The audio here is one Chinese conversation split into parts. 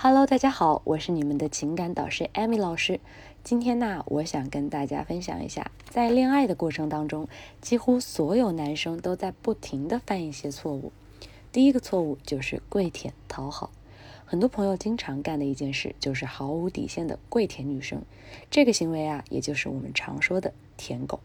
Hello，大家好，我是你们的情感导师 Amy 老师。今天呢，我想跟大家分享一下，在恋爱的过程当中，几乎所有男生都在不停的犯一些错误。第一个错误就是跪舔讨好，很多朋友经常干的一件事就是毫无底线的跪舔女生。这个行为啊，也就是我们常说的舔狗。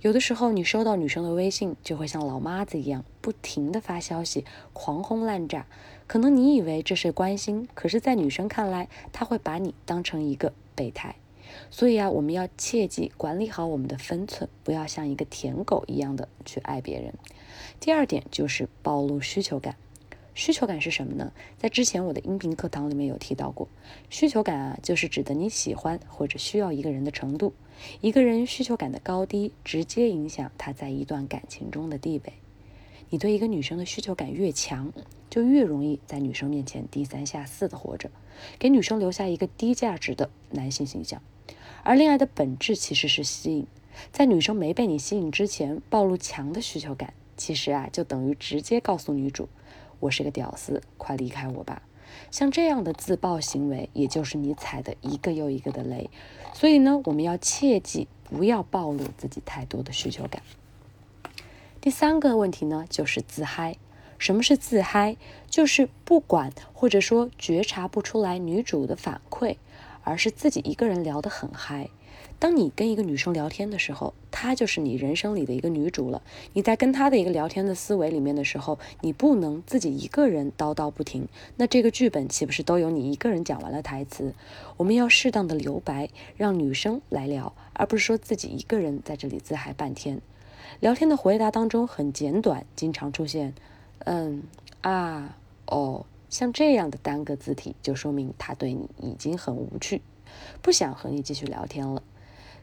有的时候，你收到女生的微信，就会像老妈子一样，不停的发消息，狂轰滥炸。可能你以为这是关心，可是，在女生看来，她会把你当成一个备胎。所以啊，我们要切记管理好我们的分寸，不要像一个舔狗一样的去爱别人。第二点就是暴露需求感。需求感是什么呢？在之前我的音频课堂里面有提到过，需求感啊，就是指的你喜欢或者需要一个人的程度。一个人需求感的高低，直接影响他在一段感情中的地位。你对一个女生的需求感越强，就越容易在女生面前低三下四的活着，给女生留下一个低价值的男性形象。而恋爱的本质其实是吸引，在女生没被你吸引之前，暴露强的需求感，其实啊，就等于直接告诉女主。我是个屌丝，快离开我吧！像这样的自爆行为，也就是你踩的一个又一个的雷。所以呢，我们要切记不要暴露自己太多的需求感。第三个问题呢，就是自嗨。什么是自嗨？就是不管或者说觉察不出来女主的反馈，而是自己一个人聊得很嗨。当你跟一个女生聊天的时候，她就是你人生里的一个女主了。你在跟她的一个聊天的思维里面的时候，你不能自己一个人叨叨不停，那这个剧本岂不是都由你一个人讲完了台词？我们要适当的留白，让女生来聊，而不是说自己一个人在这里自嗨半天。聊天的回答当中很简短，经常出现嗯啊哦，像这样的单个字体，就说明他对你已经很无趣，不想和你继续聊天了。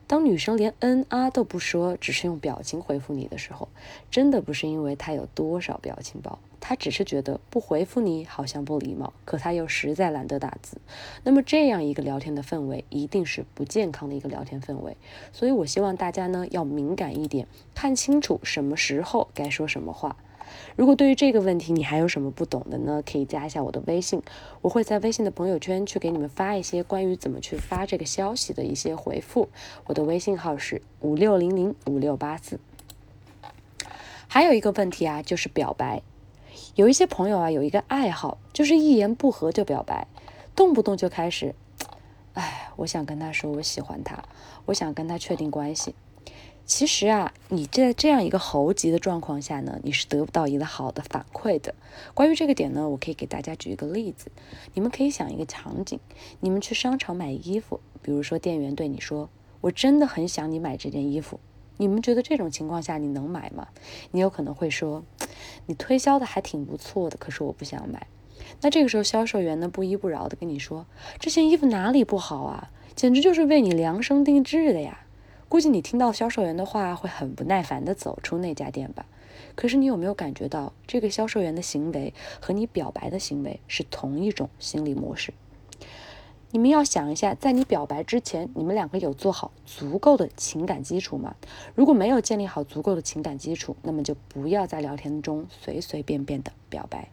当女生连嗯啊都不说，只是用表情回复你的时候，真的不是因为她有多少表情包，她只是觉得不回复你好像不礼貌，可她又实在懒得打字。那么这样一个聊天的氛围，一定是不健康的一个聊天氛围。所以我希望大家呢要敏感一点，看清楚什么时候该说什么话。如果对于这个问题你还有什么不懂的呢？可以加一下我的微信，我会在微信的朋友圈去给你们发一些关于怎么去发这个消息的一些回复。我的微信号是五六零零五六八四。还有一个问题啊，就是表白。有一些朋友啊，有一个爱好，就是一言不合就表白，动不动就开始，哎，我想跟他说我喜欢他，我想跟他确定关系。其实啊，你在这样一个猴急的状况下呢，你是得不到一个好的反馈的。关于这个点呢，我可以给大家举一个例子。你们可以想一个场景：你们去商场买衣服，比如说店员对你说：“我真的很想你买这件衣服。”你们觉得这种情况下你能买吗？你有可能会说：“你推销的还挺不错的，可是我不想买。”那这个时候销售员呢，不依不饶的跟你说：“这件衣服哪里不好啊？简直就是为你量身定制的呀！”估计你听到销售员的话会很不耐烦地走出那家店吧？可是你有没有感觉到这个销售员的行为和你表白的行为是同一种心理模式？你们要想一下，在你表白之前，你们两个有做好足够的情感基础吗？如果没有建立好足够的情感基础，那么就不要在聊天中随随便便的表白。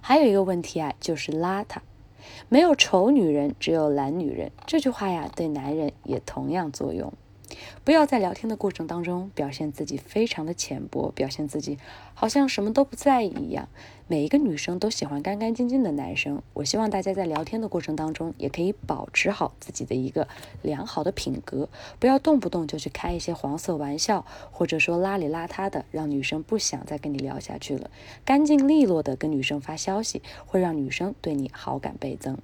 还有一个问题啊，就是邋遢。没有丑女人，只有懒女人。这句话呀，对男人也同样作用。不要在聊天的过程当中表现自己非常的浅薄，表现自己好像什么都不在意一样。每一个女生都喜欢干干净净的男生。我希望大家在聊天的过程当中也可以保持好自己的一个良好的品格，不要动不动就去开一些黄色玩笑，或者说邋里邋遢的，让女生不想再跟你聊下去了。干净利落的跟女生发消息，会让女生对你好感倍增。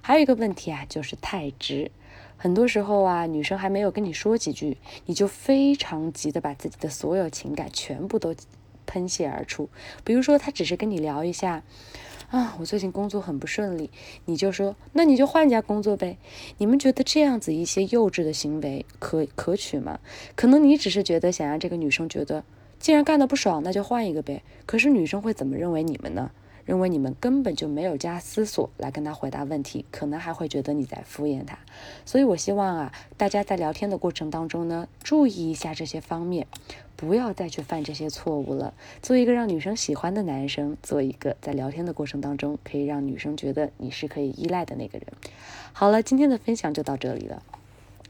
还有一个问题啊，就是太直。很多时候啊，女生还没有跟你说几句，你就非常急的把自己的所有情感全部都喷泄而出。比如说，她只是跟你聊一下，啊，我最近工作很不顺利，你就说，那你就换家工作呗。你们觉得这样子一些幼稚的行为可可取吗？可能你只是觉得想让这个女生觉得，既然干的不爽，那就换一个呗。可是女生会怎么认为你们呢？认为你们根本就没有加思索来跟他回答问题，可能还会觉得你在敷衍他。所以我希望啊，大家在聊天的过程当中呢，注意一下这些方面，不要再去犯这些错误了。做一个让女生喜欢的男生，做一个在聊天的过程当中可以让女生觉得你是可以依赖的那个人。好了，今天的分享就到这里了。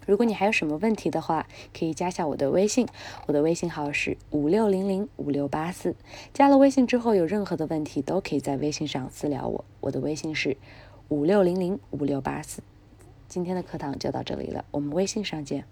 如果你还有什么问题的话，可以加下我的微信，我的微信号是五六零零五六八四。加了微信之后，有任何的问题都可以在微信上私聊我，我的微信是五六零零五六八四。今天的课堂就到这里了，我们微信上见。